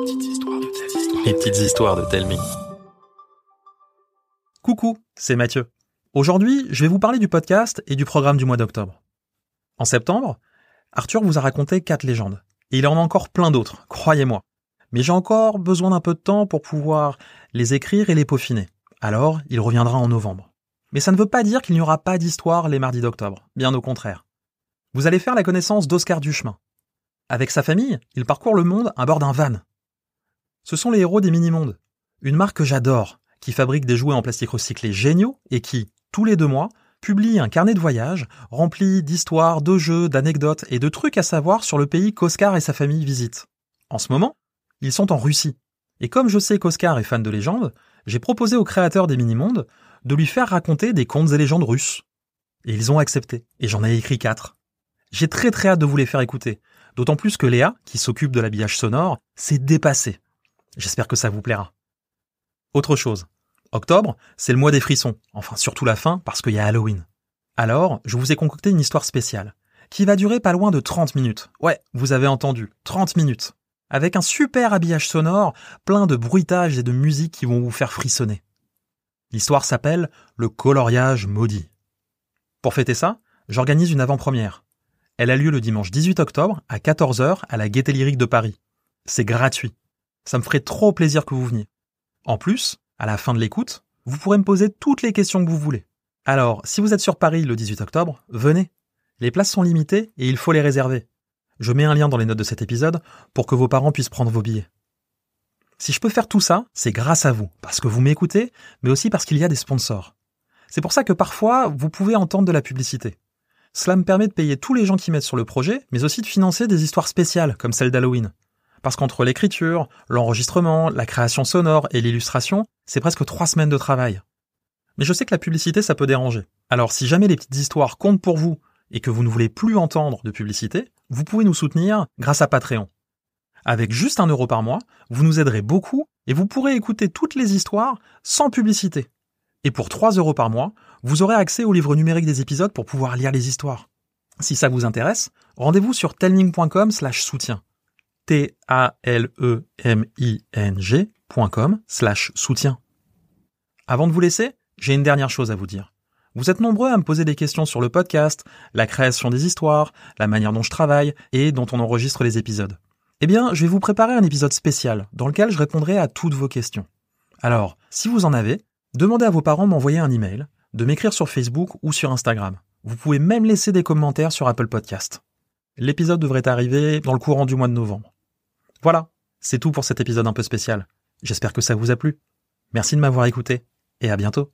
Les petites histoires de Telmi. Coucou, c'est Mathieu. Aujourd'hui, je vais vous parler du podcast et du programme du mois d'octobre. En septembre, Arthur vous a raconté quatre légendes. Et il en a encore plein d'autres, croyez-moi. Mais j'ai encore besoin d'un peu de temps pour pouvoir les écrire et les peaufiner. Alors, il reviendra en novembre. Mais ça ne veut pas dire qu'il n'y aura pas d'histoire les mardis d'octobre. Bien au contraire. Vous allez faire la connaissance d'Oscar Duchemin. Avec sa famille, il parcourt le monde à bord d'un van. Ce sont les héros des mini-mondes. Une marque que j'adore, qui fabrique des jouets en plastique recyclé géniaux et qui, tous les deux mois, publie un carnet de voyage rempli d'histoires, de jeux, d'anecdotes et de trucs à savoir sur le pays qu'Oscar et sa famille visitent. En ce moment, ils sont en Russie. Et comme je sais qu'Oscar est fan de légendes, j'ai proposé au créateur des mini-mondes de lui faire raconter des contes et légendes russes. Et ils ont accepté, et j'en ai écrit quatre. J'ai très très hâte de vous les faire écouter, d'autant plus que Léa, qui s'occupe de l'habillage sonore, s'est dépassée. J'espère que ça vous plaira. Autre chose, octobre, c'est le mois des frissons, enfin surtout la fin parce qu'il y a Halloween. Alors, je vous ai concocté une histoire spéciale, qui va durer pas loin de 30 minutes. Ouais, vous avez entendu, 30 minutes. Avec un super habillage sonore, plein de bruitages et de musique qui vont vous faire frissonner. L'histoire s'appelle Le coloriage maudit. Pour fêter ça, j'organise une avant-première. Elle a lieu le dimanche 18 octobre à 14h à la Gaîté Lyrique de Paris. C'est gratuit. Ça me ferait trop plaisir que vous veniez. En plus, à la fin de l'écoute, vous pourrez me poser toutes les questions que vous voulez. Alors, si vous êtes sur Paris le 18 octobre, venez. Les places sont limitées et il faut les réserver. Je mets un lien dans les notes de cet épisode pour que vos parents puissent prendre vos billets. Si je peux faire tout ça, c'est grâce à vous, parce que vous m'écoutez, mais aussi parce qu'il y a des sponsors. C'est pour ça que parfois, vous pouvez entendre de la publicité. Cela me permet de payer tous les gens qui m'aident sur le projet, mais aussi de financer des histoires spéciales, comme celle d'Halloween. Parce qu'entre l'écriture, l'enregistrement, la création sonore et l'illustration, c'est presque trois semaines de travail. Mais je sais que la publicité, ça peut déranger. Alors si jamais les petites histoires comptent pour vous et que vous ne voulez plus entendre de publicité, vous pouvez nous soutenir grâce à Patreon. Avec juste un euro par mois, vous nous aiderez beaucoup et vous pourrez écouter toutes les histoires sans publicité. Et pour 3 euros par mois, vous aurez accès au livre numérique des épisodes pour pouvoir lire les histoires. Si ça vous intéresse, rendez-vous sur telming.com slash soutien. T-A-L-E-M-I-N-G.com slash soutien. Avant de vous laisser, j'ai une dernière chose à vous dire. Vous êtes nombreux à me poser des questions sur le podcast, la création des histoires, la manière dont je travaille et dont on enregistre les épisodes. Eh bien, je vais vous préparer un épisode spécial dans lequel je répondrai à toutes vos questions. Alors, si vous en avez, demandez à vos parents m'envoyer un email de m'écrire sur Facebook ou sur Instagram. Vous pouvez même laisser des commentaires sur Apple Podcast. L'épisode devrait arriver dans le courant du mois de novembre. Voilà, c'est tout pour cet épisode un peu spécial. J'espère que ça vous a plu. Merci de m'avoir écouté et à bientôt.